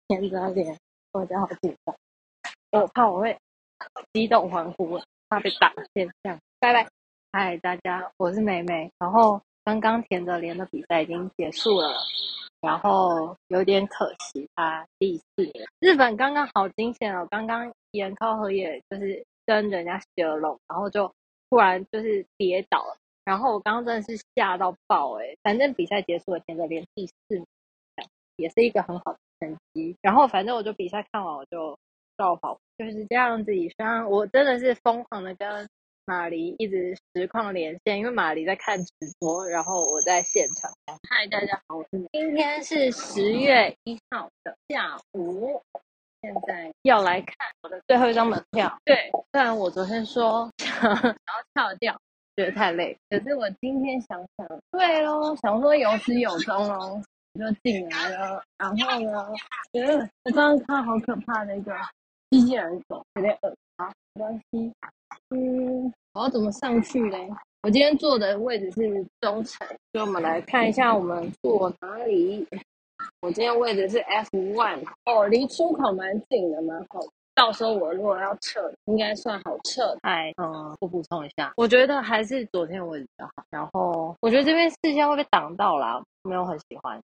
田泽脸，我觉得好紧张。我怕我会激动欢呼，怕被打现象。拜拜，嗨大家，我是美美。然后刚刚田泽莲的比赛已经结束了，然后有点可惜，他第四。日本刚刚好惊险哦，刚刚岩尻和也就是跟人家学龙，然后就。突然就是跌倒了，然后我刚刚真的是吓到爆哎、反正比赛结束了，田泽莲第四，也是一个很好的成绩。然后反正我就比赛看完我就照跑，就是这样子。虽然我真的是疯狂的跟马黎一直实况连线，因为马黎在看直播，然后我在现场。嗨，大家好，我是今天是十月一号的下午。现在要来看我的最后一张门票。对，虽然我昨天说 想要跳掉，觉得太累，可是我今天想想，对咯，想说有始有终咯，我就进来了。然后呢，觉得我刚刚看好可怕的一个机器人走，有点恶心，没关系。嗯，我要怎么上去嘞？我今天坐的位置是中层，所以我们来看一下我们坐哪里。我今天位置是 F one 哦，离出口蛮近的，蛮好。到时候我如果要撤，应该算好撤。哎，嗯，我补充一下，我觉得还是昨天的位置比较好。然后我觉得这边视线会被挡到啦，没有很喜欢。